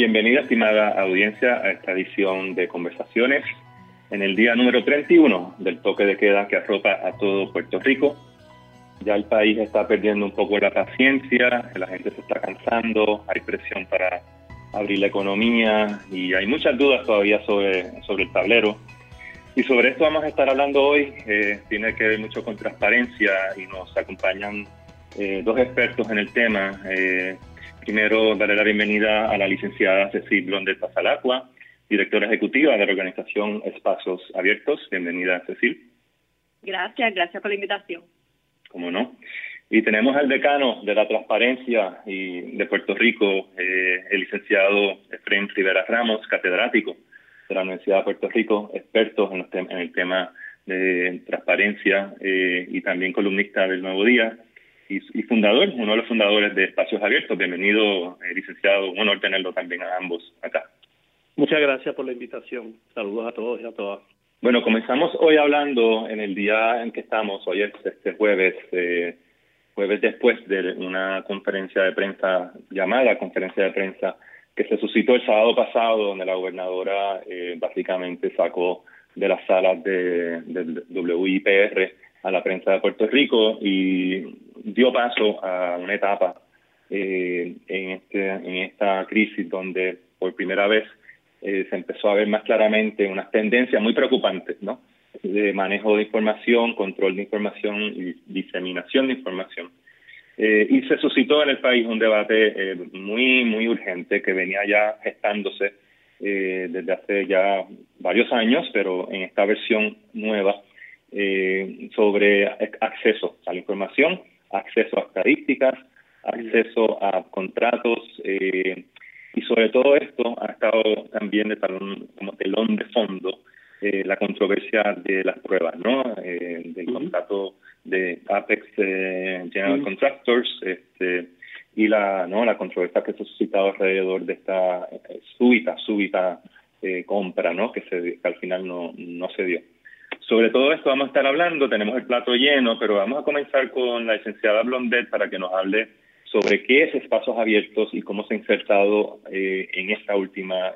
Bienvenida, estimada audiencia, a esta edición de Conversaciones en el día número 31 del toque de queda que arropa a todo Puerto Rico. Ya el país está perdiendo un poco la paciencia, la gente se está cansando, hay presión para abrir la economía y hay muchas dudas todavía sobre, sobre el tablero. Y sobre esto vamos a estar hablando hoy. Eh, tiene que ver mucho con transparencia y nos acompañan eh, dos expertos en el tema. Eh, primero, daré la bienvenida a la licenciada Cecil Blondet Pasalacua, directora ejecutiva de la organización Espacios Abiertos. Bienvenida, Cecil. Gracias, gracias por la invitación. ¿Cómo no? Y tenemos al decano de la transparencia y de Puerto Rico, eh, el licenciado Efraín Rivera Ramos, catedrático de la Universidad de Puerto Rico, experto en, en el tema de transparencia eh, y también columnista del Nuevo Día y, fundador, uno de los fundadores de Espacios Abiertos. Bienvenido, eh, licenciado, un honor tenerlo también a ambos acá. Muchas gracias por la invitación. Saludos a todos y a todas. Bueno, comenzamos hoy hablando en el día en que estamos, hoy es este jueves, eh, jueves después de una conferencia de prensa llamada conferencia de prensa que se suscitó el sábado pasado, donde la gobernadora eh, básicamente sacó de las salas de, del WIPR a la prensa de Puerto Rico y dio paso a una etapa eh, en, este, en esta crisis donde por primera vez eh, se empezó a ver más claramente unas tendencias muy preocupantes, ¿no? De manejo de información, control de información y diseminación de información. Eh, y se suscitó en el país un debate eh, muy, muy urgente que venía ya gestándose eh, desde hace ya varios años, pero en esta versión nueva, sobre acceso a la información, acceso a estadísticas, acceso a contratos, y sobre todo esto ha estado también de talón, como telón de fondo la controversia de las pruebas, ¿no? del contrato de Apex eh, General Contractors este, y la no la controversia que se ha suscitado alrededor de esta eh, súbita súbita eh, compra no que, se, que al final no, no se dio sobre todo esto vamos a estar hablando tenemos el plato lleno pero vamos a comenzar con la licenciada Blondet para que nos hable sobre qué es espacios abiertos y cómo se ha insertado en esta última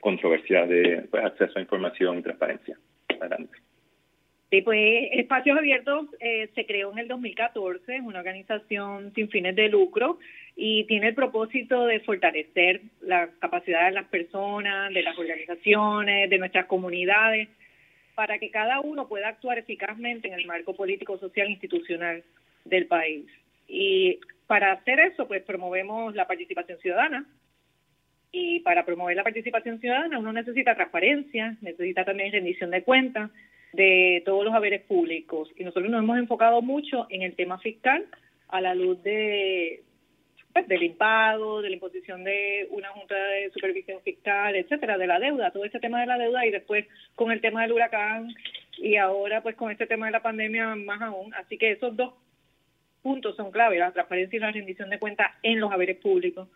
controversia de pues, acceso a información y transparencia. Adelante. Sí, pues Espacios Abiertos eh, se creó en el 2014, es una organización sin fines de lucro y tiene el propósito de fortalecer la capacidad de las personas, de las organizaciones, de nuestras comunidades, para que cada uno pueda actuar eficazmente en el marco político, social e institucional del país. Y para hacer eso, pues promovemos la participación ciudadana. Y para promover la participación ciudadana uno necesita transparencia, necesita también rendición de cuentas, de todos los haberes públicos. Y nosotros nos hemos enfocado mucho en el tema fiscal a la luz de del impago, de la imposición de una junta de supervisión fiscal, etcétera, de la deuda, todo este tema de la deuda y después con el tema del huracán y ahora pues con este tema de la pandemia más aún. Así que esos dos puntos son clave, la transparencia y la rendición de cuentas en los haberes públicos.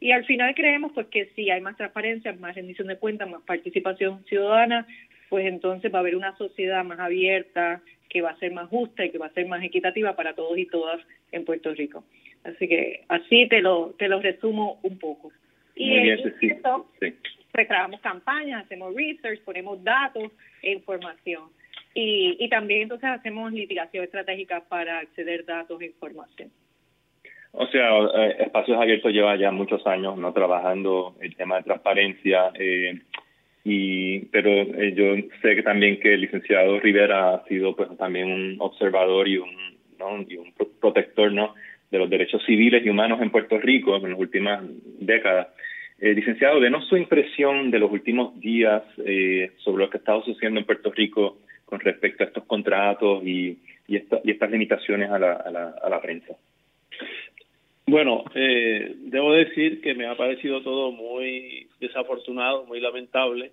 Y al final creemos pues que si hay más transparencia, más rendición de cuentas, más participación ciudadana, pues entonces va a haber una sociedad más abierta, que va a ser más justa y que va a ser más equitativa para todos y todas en Puerto Rico. Así que así te lo te lo resumo un poco. Y Muy bien, sí. pues trabajamos campañas, hacemos research, ponemos datos e información. Y, y también entonces hacemos litigación estratégica para acceder datos e información. O sea, eh, Espacios Abiertos lleva ya muchos años no trabajando el tema de transparencia. Eh, y pero eh, yo sé que también que el licenciado Rivera ha sido pues también un observador y un ¿no? y un protector no de los derechos civiles y humanos en Puerto Rico en las últimas décadas eh, licenciado denos su impresión de los últimos días eh, sobre lo que está sucediendo en Puerto Rico con respecto a estos contratos y y, esta, y estas limitaciones a la, a la, a la prensa bueno, eh, debo decir que me ha parecido todo muy desafortunado, muy lamentable.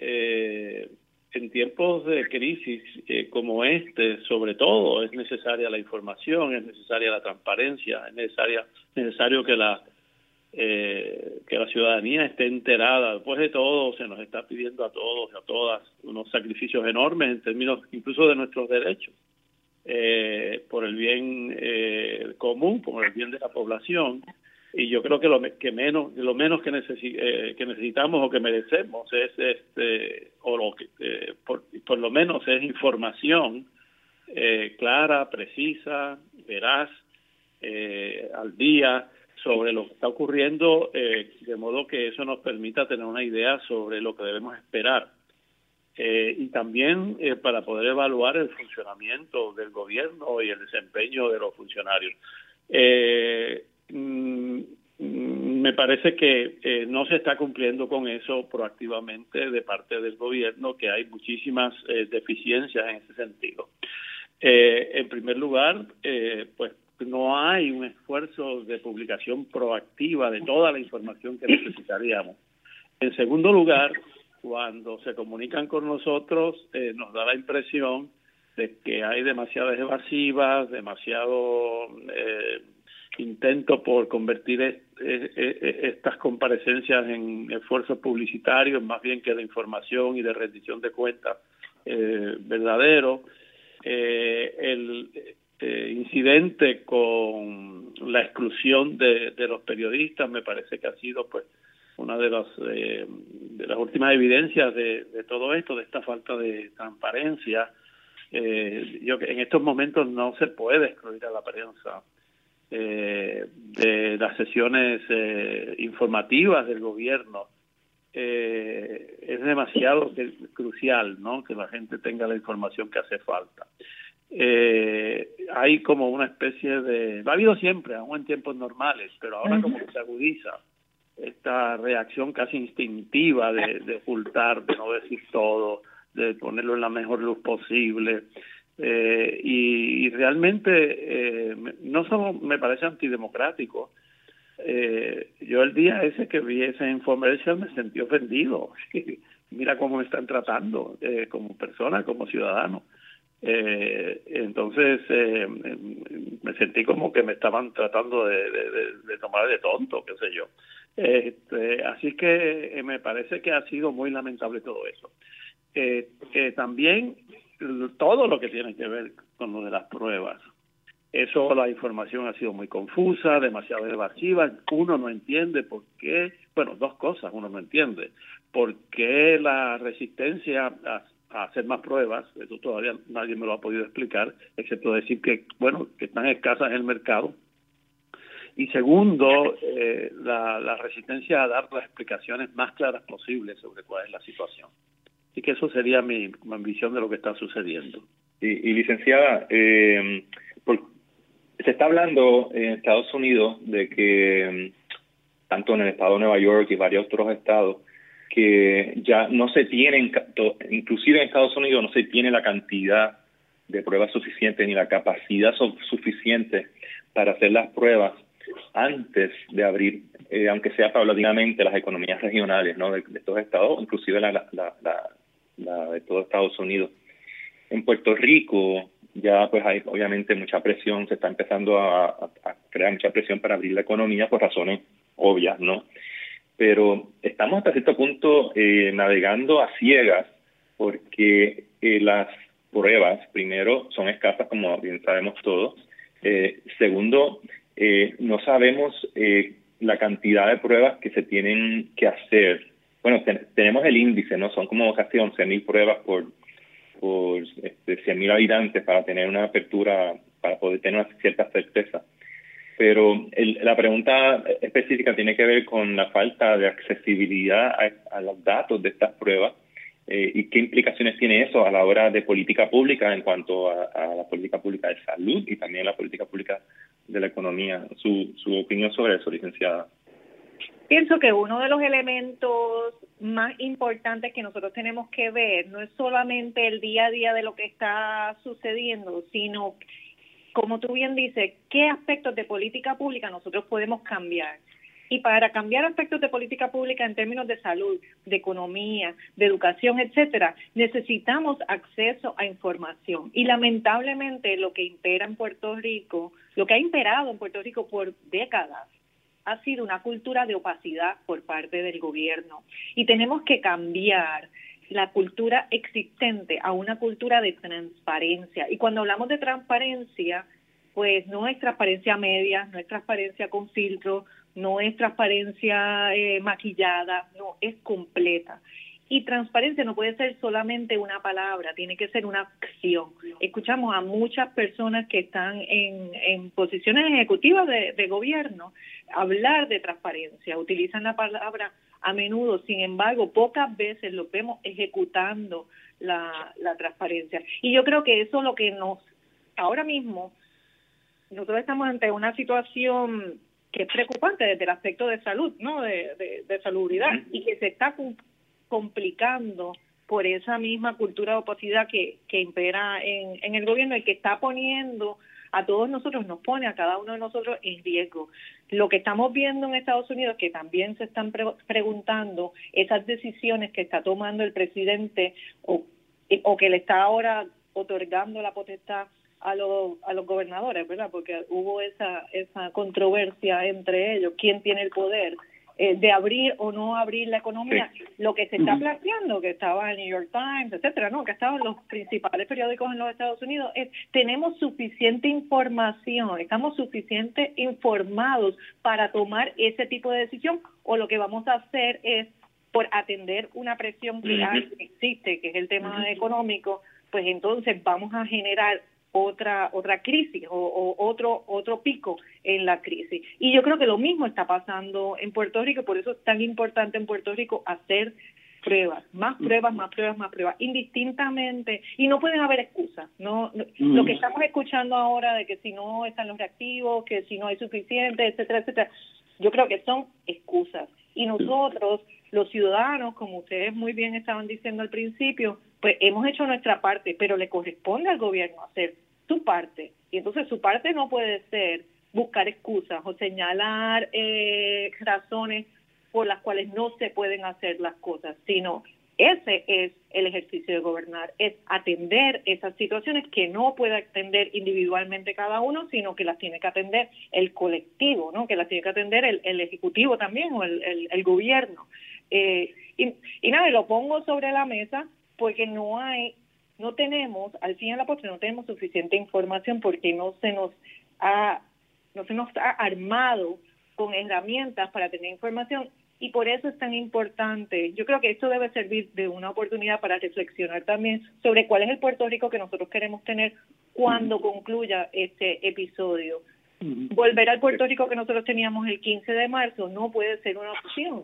Eh, en tiempos de crisis eh, como este, sobre todo, es necesaria la información, es necesaria la transparencia, es necesaria, necesario que la eh, que la ciudadanía esté enterada. Después de todo, se nos está pidiendo a todos y a todas unos sacrificios enormes en términos incluso de nuestros derechos eh, por el bien eh, común, por el bien de la población. Y yo creo que lo que menos lo menos que, eh, que necesitamos o que merecemos es este o eh, por, por, lo menos es información eh, clara precisa veraz al día sobre lo que está ocurriendo de modo que eso nos permita tener una idea sobre lo que debemos esperar. Y también para poder evaluar el funcionamiento del gobierno y el desempeño de los funcionarios. Eh, Mm, me parece que eh, no se está cumpliendo con eso proactivamente de parte del gobierno, que hay muchísimas eh, deficiencias en ese sentido. Eh, en primer lugar, pues no hay un esfuerzo de publicación proactiva de toda la información que necesitaríamos. En segundo lugar, cuando se comunican con nosotros, nos da la impresión de que hay demasiadas evasivas, demasiado intento por convertir estas comparecencias en esfuerzos publicitarios más bien que de información y de rendición de cuentas eh, verdadero. Eh, el eh, incidente con la exclusión de, los periodistas me parece que ha sido pues una de las de las últimas evidencias de, de, todo esto, de esta falta de transparencia. yo que en estos momentos no se puede excluir a la prensa eh, de las sesiones eh, informativas del gobierno eh, es demasiado crucial no que la gente tenga la información que hace falta. Hay como una especie de ha habido siempre aún en tiempos normales pero ahora como que se agudiza esta reacción casi instintiva de ocultar de no decir todo de ponerlo en la mejor luz posible eh, y, realmente eh, no solo me parece antidemocrático, eh, yo el día ese que vi ese infomercial me sentí ofendido. Mira cómo me están tratando eh, como persona, como ciudadano. Eh, entonces eh, me sentí como que me estaban tratando de, tomar de tonto, qué sé yo. Este, así que me parece que ha sido muy lamentable todo eso. Eh, también todo lo que tiene que ver con lo de las pruebas. Eso, la información ha sido muy confusa, demasiado evasiva. Uno no entiende por qué, bueno, dos cosas uno no entiende. ¿Por qué la resistencia a, hacer más pruebas? Eso todavía nadie me lo ha podido explicar, excepto decir que, bueno, que están escasas en el mercado. Y segundo, eh, la, la resistencia a dar las explicaciones más claras posibles sobre cuál es la situación. Así que eso sería mi, visión de lo que está sucediendo. Y, licenciada, eh, se está hablando en Estados Unidos de que, tanto en el estado de Nueva York y varios otros estados, que ya no se tienen, inclusive en Estados Unidos no se tiene la cantidad de pruebas suficientes ni la capacidad suficiente para hacer las pruebas antes de abrir, eh, aunque sea paulatinamente, las economías regionales ¿no? de, estos estados, inclusive la, la, la de todo Estados Unidos. En Puerto Rico ya pues hay obviamente mucha presión, se está empezando a, crear mucha presión para abrir la economía por razones obvias, ¿no? Pero estamos hasta cierto punto eh, navegando a ciegas porque eh, las pruebas, primero, son escasas, como bien sabemos todos. Eh, segundo, no sabemos la cantidad de pruebas que se tienen que hacer bueno, tenemos el índice, ¿no? Son como casi 11.000 pruebas por, por este, 100.000 habitantes para tener una apertura, para poder tener una cierta certeza. Pero la pregunta específica tiene que ver con la falta de accesibilidad a, los datos de estas pruebas eh, y qué implicaciones tiene eso a la hora de política pública en cuanto a, a, la política pública de salud y también la política pública de la economía. Su, su opinión sobre eso, licenciada. Pienso que uno de los elementos más importantes que nosotros tenemos que ver no es solamente el día a día de lo que está sucediendo, sino, como tú bien dices, qué aspectos de política pública nosotros podemos cambiar. Y para cambiar aspectos de política pública en términos de salud, de economía, de educación, etcétera, necesitamos acceso a información. Y lamentablemente lo que impera en Puerto Rico, lo que ha imperado en Puerto Rico por décadas, ha sido una cultura de opacidad por parte del gobierno y tenemos que cambiar la cultura existente a una cultura de transparencia. Y cuando hablamos de transparencia, pues no es transparencia media, no es transparencia con filtro, no es transparencia eh, maquillada, no, es completa. Y transparencia no puede ser solamente una palabra, tiene que ser una acción. Escuchamos a muchas personas que están en, en posiciones ejecutivas de, de gobierno hablar de transparencia, utilizan la palabra a menudo, sin embargo, pocas veces lo vemos ejecutando la, la transparencia. Y yo creo que eso es lo que nos, ahora mismo, nosotros estamos ante una situación que es preocupante desde el aspecto de salud, ¿no? De, de, salubridad y que se está complicando por esa misma cultura de opacidad que, impera en, el gobierno y que está poniendo a todos nosotros, nos pone a cada uno de nosotros en riesgo. Lo que estamos viendo en Estados Unidos, que también se están preguntando esas decisiones que está tomando el presidente o, o que le está ahora otorgando la potestad a los, a los gobernadores, ¿verdad? Porque hubo esa, esa controversia entre ellos, quién tiene el poder eh, de abrir o no abrir la economía. Lo que se está planteando, que estaba en New York Times, etcétera, ¿no? Que estaban los principales periódicos en los Estados Unidos, es tenemos suficiente información, estamos suficiente informados para tomar ese tipo de decisión o lo que vamos a hacer es por atender una presión que existe, que es el tema económico, pues entonces vamos a generar otra otra crisis o, otro otro pico en la crisis. Y yo creo que lo mismo está pasando en Puerto Rico por eso es tan importante en Puerto Rico hacer pruebas más pruebas más pruebas más pruebas indistintamente. Y no pueden haber excusas no lo que estamos escuchando ahora de que si no están los reactivos que si no hay suficiente etcétera etcétera yo creo que son excusas. Y nosotros los ciudadanos como ustedes muy bien estaban diciendo al principio pues hemos hecho nuestra parte, pero le corresponde al gobierno hacer su parte. Y entonces su parte no puede ser buscar excusas o señalar eh, razones por las cuales no se pueden hacer las cosas, sino ese es el ejercicio de gobernar, es atender esas situaciones que no puede atender individualmente cada uno, sino que las tiene que atender el colectivo, ¿no? que las tiene que atender el, el ejecutivo también o el, el, gobierno. Eh, y, y nada, lo pongo sobre la mesa porque no hay, no tenemos, al fin y al la postre, no tenemos suficiente información porque no se nos ha, no se nos ha armado con herramientas para tener información y por eso es tan importante. Yo creo que esto debe servir de una oportunidad para reflexionar también sobre cuál es el Puerto Rico que nosotros queremos tener cuando concluya este episodio. Volver al Puerto Rico que nosotros teníamos el 15 de marzo no puede ser una opción.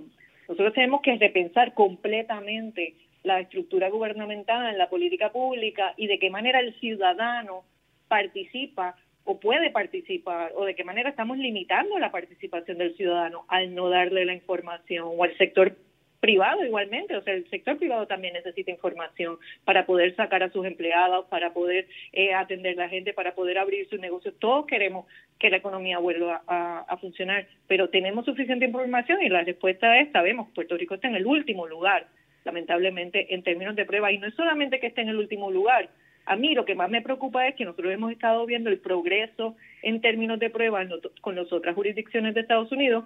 Nosotros tenemos que repensar completamente la estructura gubernamental, la política pública y de qué manera el ciudadano participa o puede participar o de qué manera estamos limitando la participación del ciudadano al no darle la información o al sector privado igualmente, o sea, el sector privado también necesita información para poder sacar a sus empleados, para poder eh, atender a la gente, para poder abrir sus negocios. Todos queremos que la economía vuelva a, a, funcionar, pero tenemos suficiente información y la respuesta es, sabemos, Puerto Rico está en el último lugar lamentablemente, en términos de prueba. Y no es solamente que esté en el último lugar. A mí lo que más me preocupa es que nosotros hemos estado viendo el progreso en términos de prueba con las otras jurisdicciones de Estados Unidos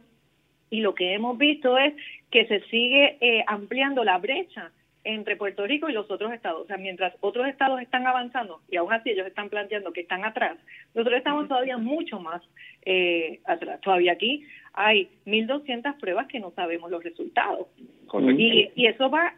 y lo que hemos visto es que se sigue eh, ampliando la brecha entre Puerto Rico y los otros estados. O sea, mientras otros estados están avanzando y aún así ellos están planteando que están atrás, nosotros estamos todavía mucho más eh, atrás. Todavía aquí hay 1.200 pruebas que no sabemos los resultados. Y, y, eso va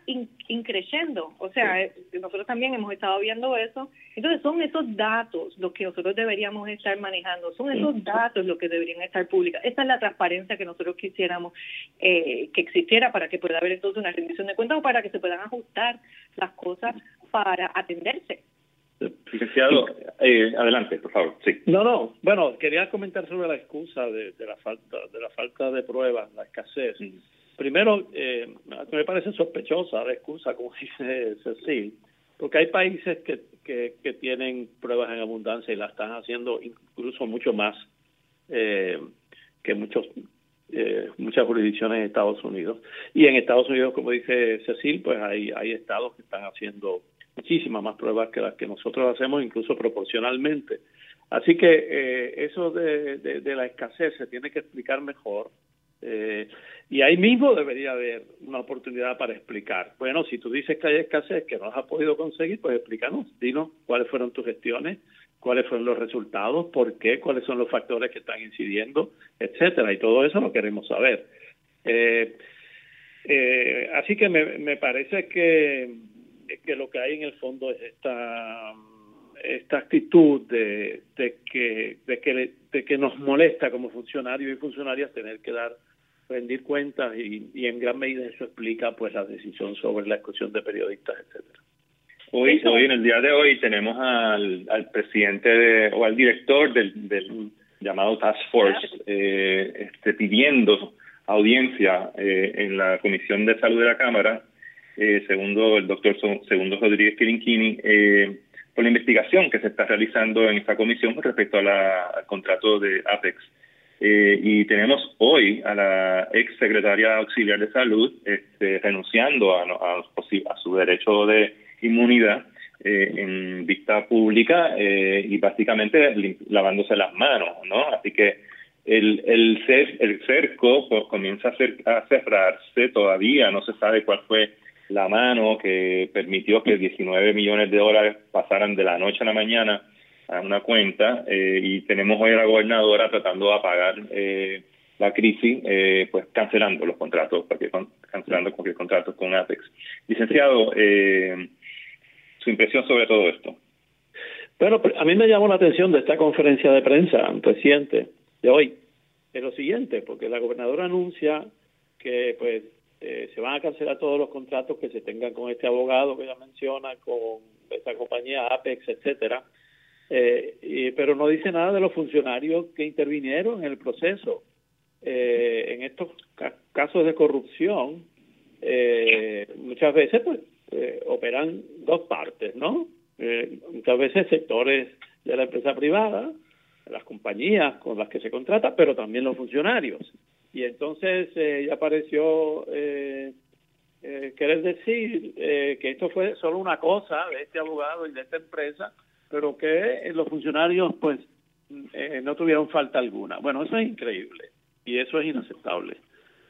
increciendo. O sea, eh, nosotros también hemos estado viendo eso. Entonces, son esos datos los que nosotros deberíamos estar manejando, son esos datos los que deberían estar públicos. Esa es la transparencia que nosotros quisiéramos eh, que existiera para que pueda haber entonces una rendición de cuentas o para que se puedan ajustar las cosas para atenderse. Licenciado, eh, adelante, por favor. Sí. No, no. Bueno, quería comentar sobre la excusa de, la falta de la falta de pruebas, la escasez. Primero, eh, me parece sospechosa la excusa, como dice Cecil, porque hay países que, que, que tienen pruebas en abundancia y la están haciendo incluso mucho más eh, que muchos eh, muchas jurisdicciones en Estados Unidos. Y en Estados Unidos, como dice Cecil, pues hay, hay estados que están haciendo muchísimas más pruebas que las que nosotros hacemos, incluso proporcionalmente. Así que eh, eso de, la escasez se tiene que explicar mejor. Eh, y ahí mismo debería haber una oportunidad para explicar. Bueno, si tú dices que hay escasez, que no has podido conseguir, pues explícanos, dinos cuáles fueron tus gestiones, cuáles fueron los resultados, por qué, cuáles son los factores que están incidiendo, etcétera, y todo eso lo queremos saber. Eh, eh, así que me, me parece que, que lo que hay en el fondo es esta esta actitud de, de que de que de que nos molesta como funcionarios y funcionarias tener que dar rendir cuentas y, y en gran medida eso explica pues la decisión sobre la exclusión de periodistas etcétera. Hoy hoy en el día de hoy tenemos al, al presidente o al director del, del llamado Task Force eh, este, pidiendo audiencia eh, en la Comisión de Salud de la Cámara, eh, segundo el doctor Segundo Rodríguez Quirinquini, eh, por la investigación que se está realizando en esta comisión con respecto a la, al contrato de Apex. Eh, y tenemos hoy a la ex secretaria auxiliar de salud este, renunciando a, a, a, su derecho de inmunidad eh, en vista pública eh, y básicamente lavándose las manos, ¿no? Así que el, el, el cerco comienza a, cer a cerrarse todavía, no se sabe cuál fue la mano que permitió que 19 millones de dólares pasaran de la noche a la mañana a una cuenta eh, y tenemos hoy a la gobernadora tratando de apagar eh, la crisis, eh, pues cancelando los contratos, porque cancelando cualquier contrato con Apex. Licenciado, eh, su impresión sobre todo esto. Bueno, a mí me llamó la atención de esta conferencia de prensa reciente de hoy es lo siguiente, porque la gobernadora anuncia que pues eh, se van a cancelar todos los contratos que se tengan con este abogado que ella menciona, con esta compañía Apex, etcétera, eh, y, pero no dice nada de los funcionarios que intervinieron en el proceso. Eh, en estos casos de corrupción, eh, muchas veces pues eh, operan dos partes, ¿no? Muchas veces sectores de la empresa privada, las compañías con las que se contrata, pero también los funcionarios. Y entonces eh, ya pareció eh, eh, querer decir eh, que esto fue solo una cosa de este abogado y de esta empresa, pero que los funcionarios pues eh, no tuvieron falta alguna. Bueno, eso es increíble y eso es inaceptable.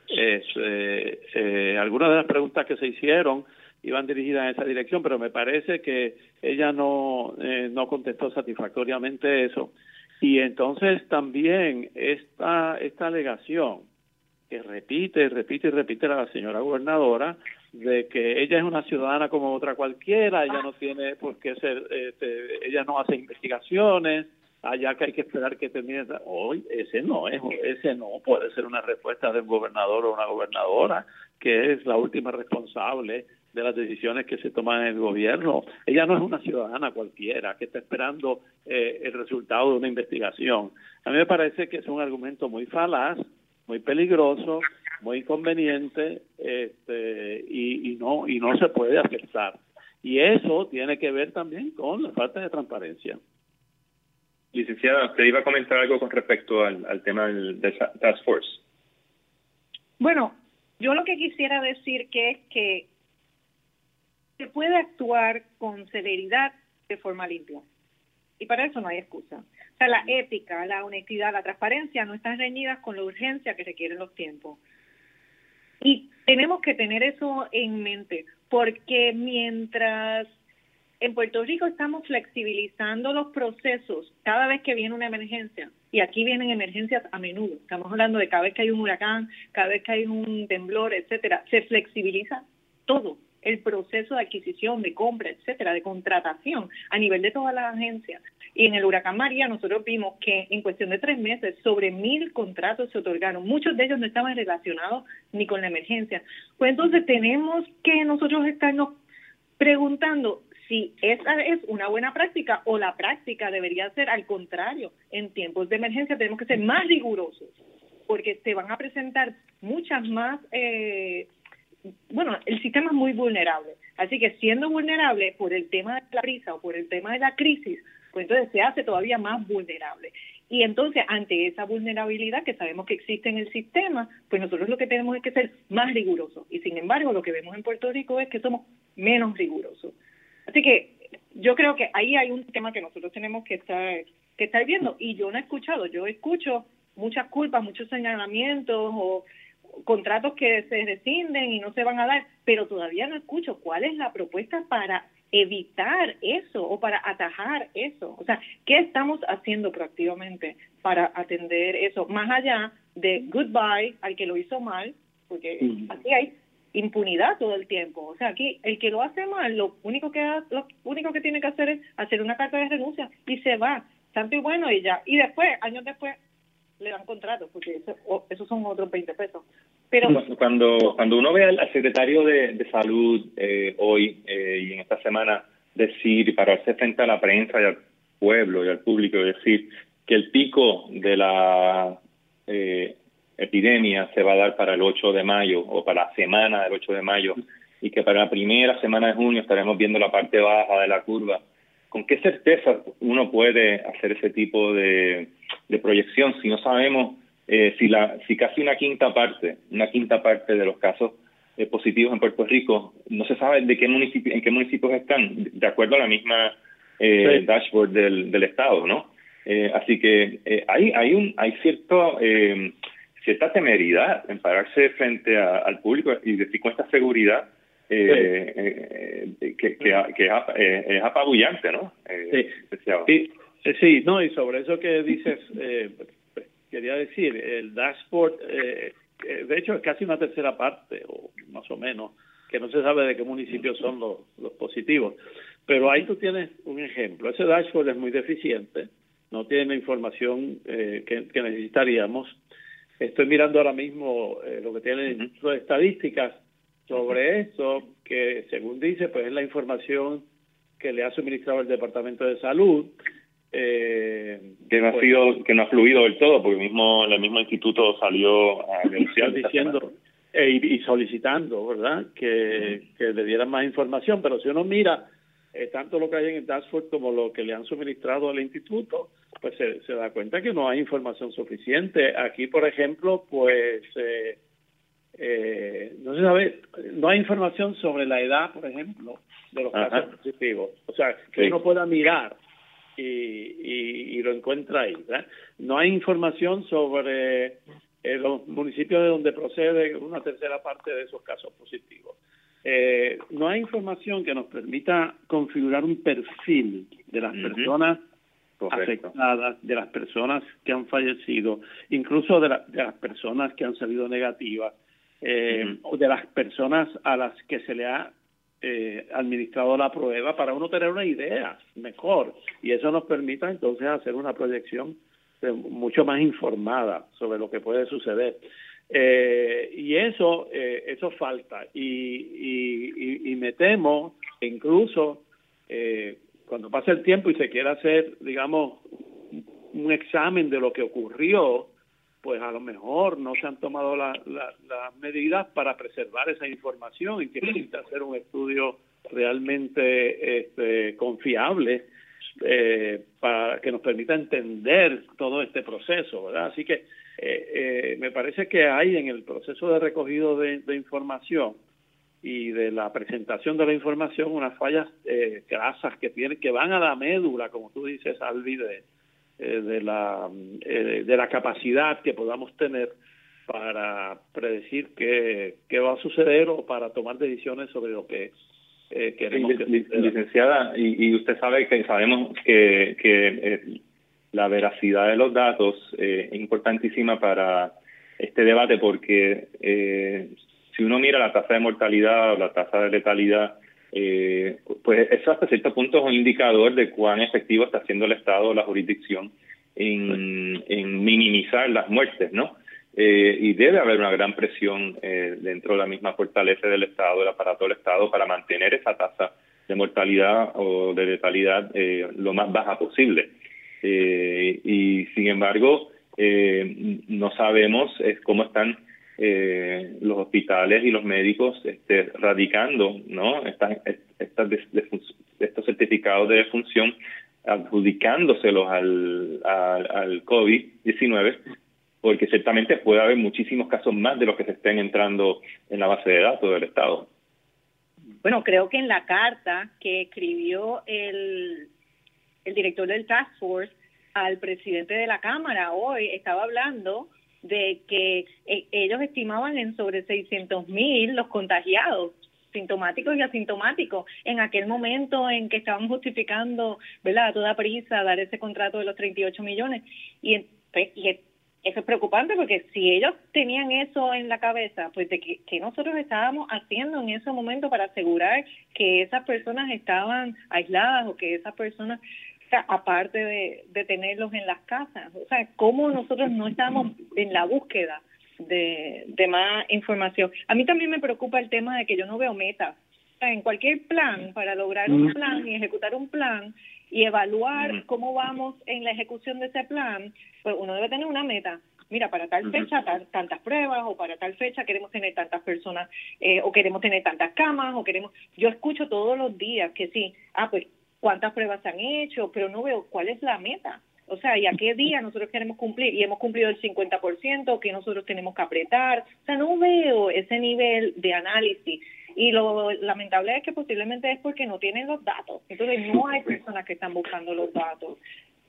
Es, eh, eh, algunas de las preguntas que se hicieron iban dirigidas en esa dirección, pero me parece que ella no, eh, no contestó satisfactoriamente eso. Y entonces también esta, esta alegación que repite, repite y repite la señora gobernadora de que ella es una ciudadana como otra cualquiera, ella no tiene por qué ser, este, ella no hace investigaciones, allá que hay que esperar que termine. Hoy ese no es, ese no puede ser una respuesta de un gobernador o una gobernadora que es la última responsable de las decisiones que se toman en el gobierno. Ella no es una ciudadana cualquiera que está esperando eh, el resultado de una investigación. A mí me parece que es un argumento muy falaz, muy peligroso, muy inconveniente este, y, y no y no se puede aceptar. Y eso tiene que ver también con la falta de transparencia. Licenciada, usted iba a comentar algo con respecto al, al tema del, del Task Force. Bueno, yo lo que quisiera decir que es que se puede actuar con celeridad de forma limpia. Y para eso no hay excusa. O sea, la ética, la honestidad, la transparencia no están reñidas con la urgencia que requieren los tiempos. Y tenemos que tener eso en mente, porque mientras en Puerto Rico estamos flexibilizando los procesos cada vez que viene una emergencia, y aquí vienen emergencias a menudo, estamos hablando de cada vez que hay un huracán, cada vez que hay un temblor, etcétera, se flexibiliza todo el proceso de adquisición, de compra, etcétera, de contratación a nivel de todas las agencias. Y en el huracán María nosotros vimos que en cuestión de tres meses sobre mil contratos se otorgaron. Muchos de ellos no estaban relacionados ni con la emergencia. Pues entonces tenemos que nosotros estarnos preguntando si esa es una buena práctica o la práctica debería ser al contrario. En tiempos de emergencia tenemos que ser más rigurosos porque se van a presentar muchas más eh, bueno, el sistema es muy vulnerable. Así que siendo vulnerable por el tema de la prisa o por el tema de la crisis, pues entonces se hace todavía más vulnerable. Y entonces, ante esa vulnerabilidad que sabemos que existe en el sistema, pues nosotros lo que tenemos es que ser más rigurosos. Y sin embargo, lo que vemos en Puerto Rico es que somos menos rigurosos. Así que yo creo que ahí hay un tema que nosotros tenemos que estar, que estar viendo. Y yo no he escuchado, yo escucho muchas culpas, muchos señalamientos o contratos que se rescinden y no se van a dar, pero todavía no escucho cuál es la propuesta para evitar eso o para atajar eso. O sea, ¿qué estamos haciendo proactivamente para atender eso? Más allá de goodbye al que lo hizo mal, porque aquí hay impunidad todo el tiempo. O sea, aquí el que lo hace mal, lo único que lo único que tiene que hacer es hacer una carta de renuncia y se va, tanto y bueno y ya. Y después, años después, le dan contrato, porque eso, esos son otros 20 pesos. Pero cuando cuando uno ve al, secretario de, salud eh, hoy eh, y en esta semana decir y pararse frente a la prensa y al pueblo y al público decir que el pico de la eh, epidemia se va a dar para el 8 de mayo o para la semana del 8 de mayo y que para la primera semana de junio estaremos viendo la parte baja de la curva. ¿Con qué certeza uno puede hacer ese tipo de, proyección si no sabemos eh, si, la, si casi una quinta parte, una quinta parte de los casos eh, positivos en Puerto Rico no se sabe de qué municipio, en qué municipios están, de acuerdo a la misma eh, dashboard del, del Estado, ¿no? así que hay, hay, un, hay cierto cierta temeridad en pararse frente al público y decir con esta seguridad eh, eh, que, que, eh, es apabullante, ¿no? sí. sí, no, y sobre eso que dices, quería decir, el dashboard, de hecho es casi una tercera parte, o más o menos, que no se sabe de qué municipios son los, los positivos. Pero ahí tú tienes un ejemplo. Ese dashboard es muy deficiente, no tiene la información que, que necesitaríamos Estoy mirando ahora mismo eh, lo que tiene el Instituto de Estadísticas sobre eso, que según dice, pues es la información que le ha suministrado el Departamento de Salud. Eh, que no ha pues sido, que no ha fluido del todo, porque mismo el mismo instituto salió a denunciar diciendo e, y solicitando, ¿verdad? Que, que le dieran más información, pero si uno mira eh, tanto lo que hay en el dashboard como lo que le han suministrado al instituto, pues se, da cuenta que no hay información suficiente. Aquí, por ejemplo, pues eh, eh, no se sabe, no hay información sobre la edad, por ejemplo, de los casos positivos. O sea, que uno pueda mirar y, y, lo encuentra ahí. No hay información sobre los municipios de donde procede una tercera parte de esos casos positivos. Eh, no hay información que nos permita configurar un perfil de las personas afectadas, de las personas que han fallecido, incluso de, las personas que han salido negativas, eh, de las personas a las que se le ha eh, administrado la prueba para uno tener una idea mejor y eso nos permita entonces hacer una proyección mucho más informada sobre lo que puede suceder. Eh, y eso, eh, eso falta. Y, y, me temo incluso eh, cuando pase el tiempo y se quiera hacer, digamos, un examen de lo que ocurrió, pues a lo mejor no se han tomado las medidas para preservar esa información y que necesita hacer un estudio realmente este, confiable eh, para que nos permita entender todo este proceso, ¿verdad? Así que eh, eh, me parece que hay en el proceso de recogido de, información y de la presentación de la información unas fallas grasas que tienen que van a la médula, como tú dices, Alvi, de, eh, de la de la capacidad que podamos tener para predecir qué, qué va a suceder o para tomar decisiones sobre lo que queremos que Licenciada, y, y, usted sabe que sabemos que, que la veracidad de los datos eh, es importantísima para este debate porque eh, si uno mira la tasa de mortalidad o la tasa de letalidad, eh, pues eso hasta cierto punto es un indicador de cuán efectivo está haciendo el Estado o la jurisdicción en, en minimizar las muertes, ¿no? y debe haber una gran presión dentro de la misma fortaleza del Estado, del aparato del Estado, para mantener esa tasa de mortalidad o de letalidad lo más baja posible. Eh, y sin embargo, eh, no sabemos eh, cómo están los hospitales y los médicos este, radicando ¿no? Estas, estas estos certificados de defunción, adjudicándoselos al, al, al COVID-19, porque ciertamente puede haber muchísimos casos más de los que se estén entrando en la base de datos del Estado. Bueno, creo que en la carta que escribió el el director del Task Force al presidente de la Cámara hoy estaba hablando de que eh, ellos estimaban en sobre 600 mil los contagiados. sintomáticos y asintomáticos. En aquel momento en que estaban justificando, ¿verdad?, a toda prisa dar ese contrato de los 38 millones. Y, pues, y eso es preocupante porque si ellos tenían eso en la cabeza, pues de que, nosotros estábamos haciendo en ese momento para asegurar que esas personas estaban aisladas o que esas personas, aparte de, de tenerlos en las casas, o sea, cómo nosotros no estamos en la búsqueda de, de más información. A mí también me preocupa el tema de que yo no veo metas. en cualquier plan, para lograr un plan y ejecutar un plan y evaluar cómo vamos en la ejecución de ese plan, pues uno debe tener una meta. Mira, para tal fecha tantas pruebas o para tal fecha queremos tener tantas personas eh, o queremos tener tantas camas o queremos... Yo escucho todos los días que sí, ah, pues cuántas pruebas se han hecho, pero no veo cuál es la meta. O sea, ¿y a qué día nosotros queremos cumplir? Y hemos cumplido el 50%, que nosotros tenemos que apretar. O sea, no veo ese nivel de análisis. Y lo lamentable es que posiblemente es porque no tienen los datos. Entonces, no hay personas que están buscando los datos.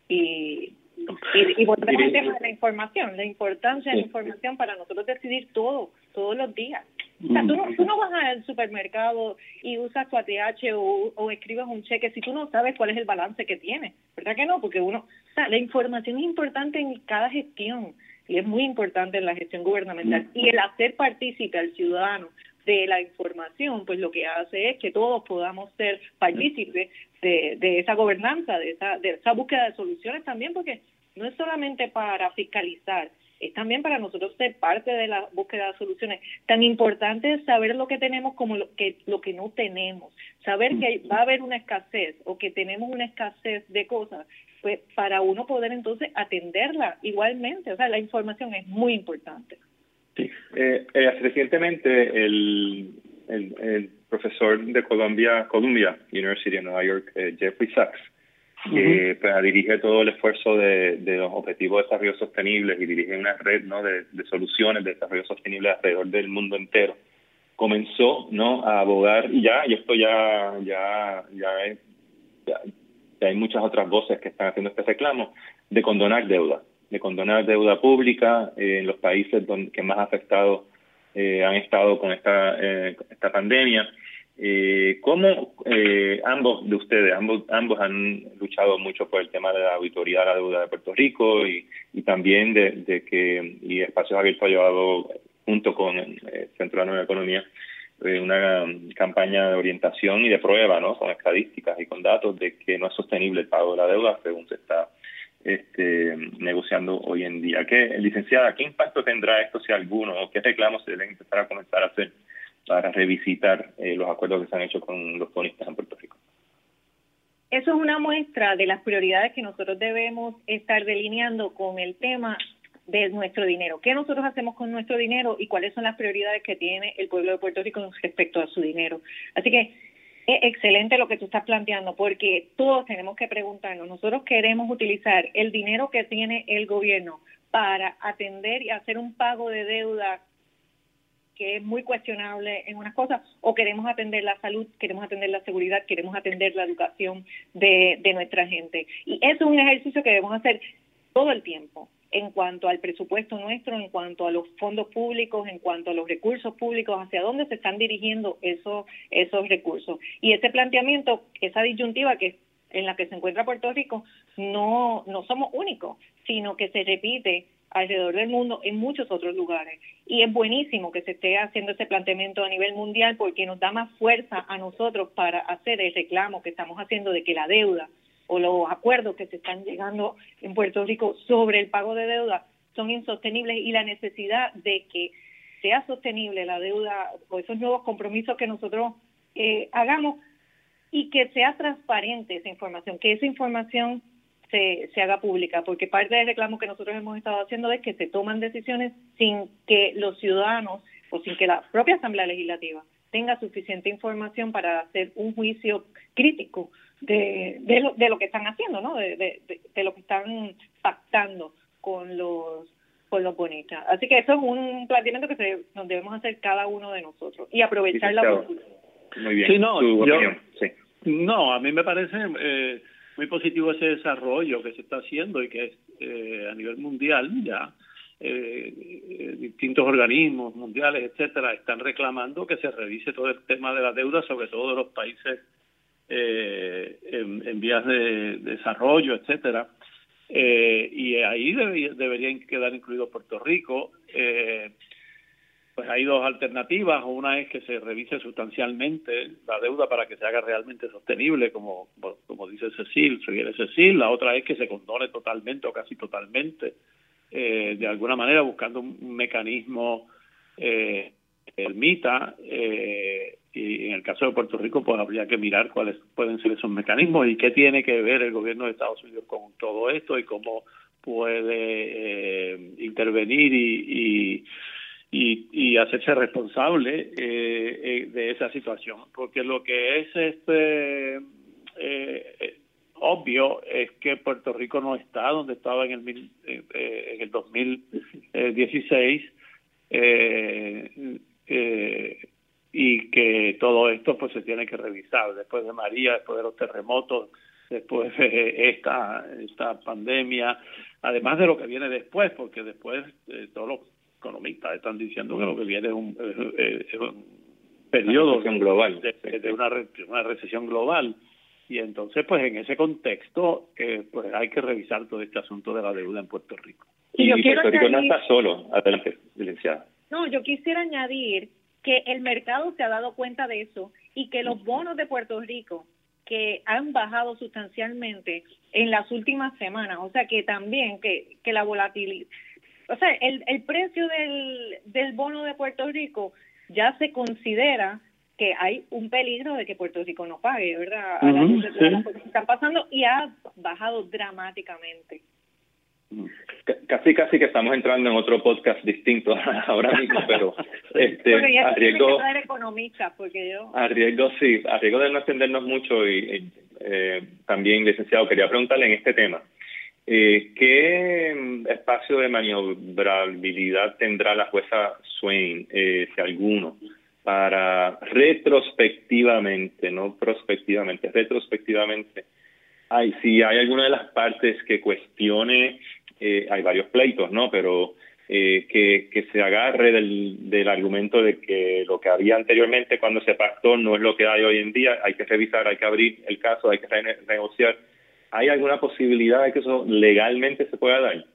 Y, y, y volvemos al tema de la información, la importancia de la información para nosotros decidir todo, todos los días. O sea, tú no, tú no vas al supermercado y usas tu ATH o, o escribes un cheque si tú no sabes cuál es el balance que tiene. ¿Verdad que no? Porque uno, o sea, la información es importante en cada gestión y es muy importante en la gestión gubernamental. Y el hacer partícipe al ciudadano de la información, pues lo que hace es que todos podamos ser partícipes de, de esa gobernanza, de esa, de esa búsqueda de soluciones también, porque no es solamente para fiscalizar, es también para nosotros ser parte de la búsqueda de soluciones. Tan importante es saber lo que tenemos como lo que, lo que no tenemos. Saber que va a haber una escasez o que tenemos una escasez de cosas, pues para uno poder entonces atenderla igualmente. O sea, la información es muy importante. Sí. Eh, eh, recientemente el, el, profesor de Columbia, Columbia University de Nueva York, eh, Jeffrey Sachs, que pues, dirige todo el esfuerzo de, los objetivos de desarrollo sostenible y dirige una red ¿no? de, soluciones de desarrollo sostenible alrededor del mundo entero. Comenzó ¿no? a abogar, y ya, y esto ya, ya, ya, ya, hay muchas otras voces que están haciendo este reclamo, de condonar deuda, de condonar deuda pública en los países donde, que más afectados eh, han estado con esta, eh, esta pandemia eh, ¿Cómo eh, ambos de ustedes, ambos, ambos han luchado mucho por el tema de la auditoría de la deuda de Puerto Rico y, y también de, que y Espacios Abiertos ha llevado junto con el eh, Centro de la Nueva Economía eh, una campaña de orientación y de prueba, ¿no? Con estadísticas y con datos de que no es sostenible el pago de la deuda según se está este, negociando hoy en día. ¿Qué, licenciada, qué impacto tendrá esto si alguno o qué reclamos se deben empezar a comenzar a hacer para revisitar eh, los acuerdos que se han hecho con los bonistas en Puerto Rico. Eso es una muestra de las prioridades que nosotros debemos estar delineando con el tema de nuestro dinero. ¿Qué nosotros hacemos con nuestro dinero y cuáles son las prioridades que tiene el pueblo de Puerto Rico respecto a su dinero? Así que es excelente lo que tú estás planteando porque todos tenemos que preguntarnos, nosotros queremos utilizar el dinero que tiene el gobierno para atender y hacer un pago de deuda que es muy cuestionable en unas cosas, o queremos atender la salud, queremos atender la seguridad, queremos atender la educación de, de nuestra gente. Y eso es un ejercicio que debemos hacer todo el tiempo en cuanto al presupuesto nuestro, en cuanto a los fondos públicos, en cuanto a los recursos públicos, hacia dónde se están dirigiendo esos, esos recursos. Y ese planteamiento, esa disyuntiva que en la que se encuentra Puerto Rico, no, no somos únicos, sino que se repite alrededor del mundo en muchos otros lugares. Y es buenísimo que se esté haciendo ese planteamiento a nivel mundial porque nos da más fuerza a nosotros para hacer el reclamo que estamos haciendo de que la deuda o los acuerdos que se están llegando en Puerto Rico sobre el pago de deuda son insostenibles y la necesidad de que sea sostenible la deuda o esos nuevos compromisos que nosotros eh, hagamos y que sea transparente esa información, que esa información se, se haga pública, porque parte del reclamo que nosotros hemos estado haciendo es que se toman decisiones sin que los ciudadanos o sin que la propia Asamblea Legislativa tenga suficiente información para hacer un juicio crítico de, de, lo, de lo que están haciendo, ¿no? De, de, de, lo que están pactando con los con los bonitas. Así que eso es un planteamiento que se, nos debemos hacer cada uno de nosotros y aprovechar la oportunidad. Muy bien. Sí, no, no, a mí me parece eh, muy positivo ese desarrollo que se está haciendo y que es eh, a nivel mundial ya eh, distintos organismos mundiales, etcétera, están reclamando que se revise todo el tema de la deuda, sobre todo de los países eh, en, vías de, desarrollo, etcétera. Eh, y ahí deberían quedar incluido Puerto Rico. Eh, pues hay dos alternativas. Una es que se revise sustancialmente la deuda para que se haga realmente sostenible, como, como dice Cecil, sugiere Cecil. La otra es que se condone totalmente o casi totalmente, eh, de alguna manera buscando un mecanismo eh, ermita. Eh, y en el caso de Puerto Rico, pues habría que mirar cuáles pueden ser esos mecanismos y qué tiene que ver el gobierno de Estados Unidos con todo esto y cómo puede eh, intervenir y y, y hacerse responsable eh, eh, de esa situación porque lo que es este eh, obvio es que Puerto Rico no está donde estaba en el en el 2016 y que todo esto pues se tiene que revisar después de María después de los terremotos después de esta esta pandemia además de lo que viene después porque después todos los economistas están diciendo que lo que viene es un, periodo global. De, una, una, recesión global. Y entonces, pues en ese contexto, eh, pues hay que revisar todo este asunto de la deuda en Puerto Rico. Y, Puerto Rico no está solo. Adelante, licenciada. No, yo quisiera añadir que el mercado se ha dado cuenta de eso y que los bonos de Puerto Rico que han bajado sustancialmente en las últimas semanas, o sea que también que, que la volatilidad o sea, el, el precio del, del bono de Puerto Rico ya se considera que hay un peligro de que Puerto Rico no pague, ¿verdad? A las cosas que están pasando y ha bajado dramáticamente. Casi, casi que estamos entrando en otro podcast distinto ahora mismo, pero este, arriesgo, economista, porque yo... arriesgo, sí, arriesgo de no extendernos mucho y eh, también, licenciado, quería preguntarle en este tema. Eh, ¿Qué espacio de maniobrabilidad tendrá la jueza Swain, eh, si alguno, para retrospectivamente, no prospectivamente, retrospectivamente, ay, si hay alguna de las partes que cuestione, eh, hay varios pleitos, ¿no? Pero eh, que, que se agarre del, del argumento de que lo que había anteriormente cuando se pactó no es lo que hay hoy en día, hay que revisar, hay que abrir el caso, hay que renegociar ¿Hay alguna posibilidad de que eso legalmente se pueda dar?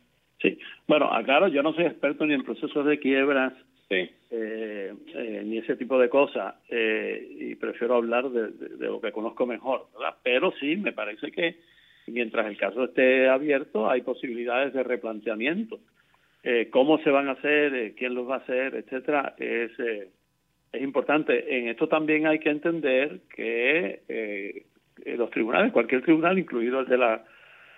Sí. Bueno, aclaro, yo no soy experto ni en procesos de quiebras, eh, eh, ni ese tipo de cosas, eh, y prefiero hablar de, lo que conozco mejor. Pero sí, me parece que mientras el caso esté abierto, hay posibilidades de replanteamiento. Eh, cómo se van a hacer, quién los va a hacer, etcétera, es, es importante. En esto también hay que entender que los tribunales, cualquier tribunal, incluido el de la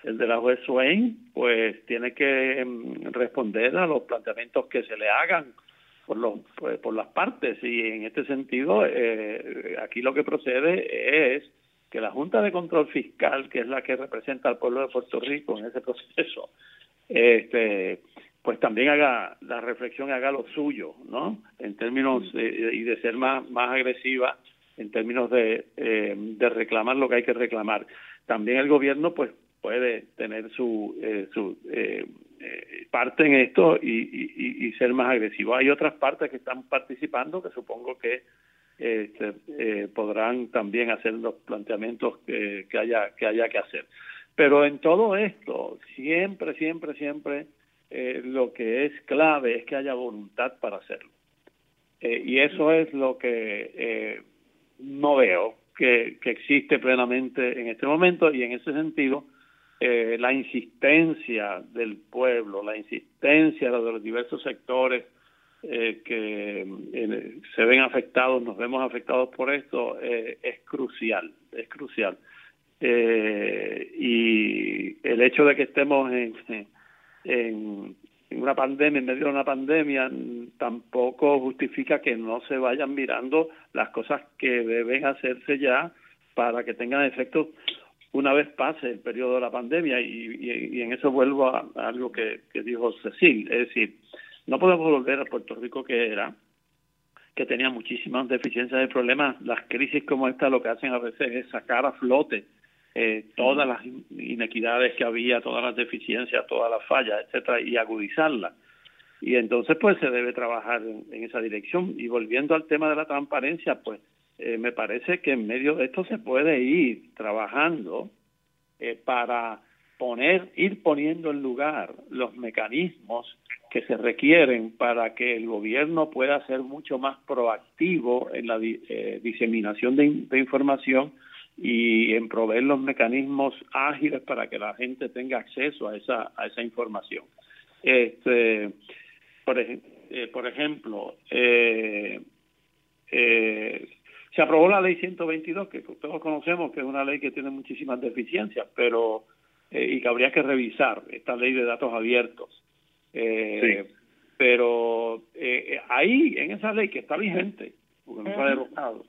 el de la juez Swain, pues tiene que em, responder a los planteamientos que se le hagan por los pues, por las partes y en este sentido eh, aquí lo que procede es que la Junta de Control Fiscal, que es la que representa al pueblo de Puerto Rico en ese proceso, este pues también haga la reflexión, haga lo suyo, ¿no? En términos y de ser más más agresiva en términos de, eh, de reclamar lo que hay que reclamar. También el gobierno pues puede tener su, eh, su eh, parte en esto y, y, y, ser más agresivo. Hay otras partes que están participando que supongo que este, eh, podrán también hacer los planteamientos que, que, haya, que haya que hacer. Pero en todo esto, siempre, siempre, siempre eh, lo que es clave es que haya voluntad para hacerlo. Eh, y eso es lo que eh, no veo que, que existe plenamente en este momento y en ese sentido eh, la insistencia del pueblo, la insistencia de los diversos sectores eh, que eh, se ven afectados, nos vemos afectados por esto, eh, es crucial, es crucial. Eh, y el hecho de que estemos en, en en una pandemia, en medio de una pandemia, tampoco justifica que no se vayan mirando las cosas que deben hacerse ya para que tengan efecto una vez pase el periodo de la pandemia y, y, en eso vuelvo a, algo que, que dijo Cecil, es decir, no podemos volver a Puerto Rico que era, que tenía muchísimas deficiencias y problemas, las crisis como esta lo que hacen a veces es sacar a flote eh, todas las inequidades que había, todas las deficiencias, todas las fallas, etcétera, y agudizarlas. Y entonces pues se debe trabajar en, esa dirección. Y volviendo al tema de la transparencia, pues eh, me parece que en medio de esto se puede ir trabajando eh, para poner, ir poniendo en lugar los mecanismos que se requieren para que el gobierno pueda ser mucho más proactivo en la eh, diseminación de, información y en proveer los mecanismos ágiles para que la gente tenga acceso a esa a esa información. Este, por, eh, por ejemplo, eh, se aprobó la ley 122, que todos conocemos que es una ley que tiene muchísimas deficiencias, pero y que habría que revisar esta ley de datos abiertos. Eh, Pero eh, ahí, en esa ley que está vigente, porque no derrotado,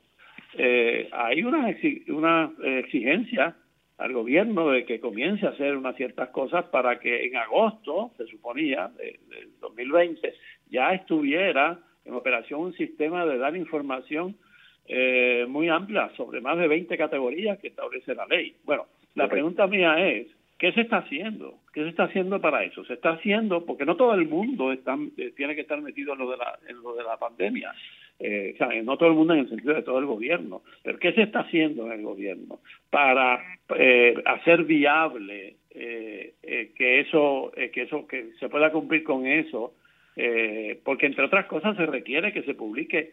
eh, hay una, una exigencia al gobierno de que comience a hacer unas ciertas cosas para que en agosto, se suponía, del 2020, ya estuviera en operación un sistema de dar información eh, muy amplia sobre más de 20 categorías que establece la ley. Bueno, la pregunta mía es, ¿Qué se está haciendo? ¿Qué se está haciendo para eso? Se está haciendo porque no todo el mundo está, eh, tiene que estar metido en lo de la, en lo de la pandemia. Eh, o sea, no todo el mundo en el sentido de todo el gobierno. Pero ¿qué se está haciendo en el gobierno para eh, hacer viable que eso, que eso, que se pueda cumplir con eso? porque entre otras cosas se requiere que se publique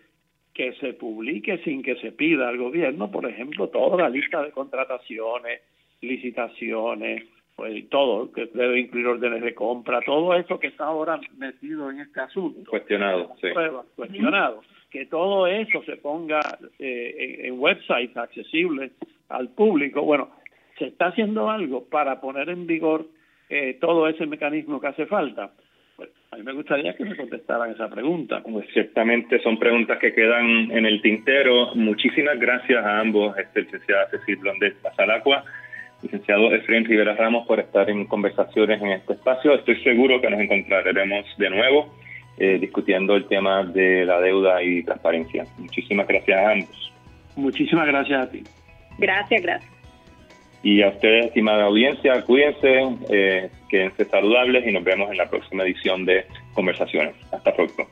que se publique sin que se pida al gobierno, por ejemplo, toda la lista de contrataciones, licitaciones, pues todo, que debe incluir órdenes de compra, todo eso que está ahora metido en este asunto. Cuestionado, sí. cuestionado. Que todo eso se ponga eh, en, websites accesibles al público. Bueno, se está haciendo algo para poner en vigor eh, todo ese mecanismo que hace falta. A mí me gustaría que me contestaran esa pregunta. Pues ciertamente son preguntas que quedan en el tintero. Muchísimas gracias a ambos, este, licenciada Cecil Blondet Pasalacua licenciado Efraín Rivera Ramos, por estar en conversaciones en este espacio. Estoy seguro que nos encontraremos de nuevo eh, discutiendo el tema de la deuda y transparencia. Muchísimas gracias a ambos. Muchísimas gracias a ti. Gracias, gracias. Y a ustedes, estimada audiencia, cuídense, eh, quédense saludables y nos vemos en la próxima edición de Conversaciones. Hasta pronto.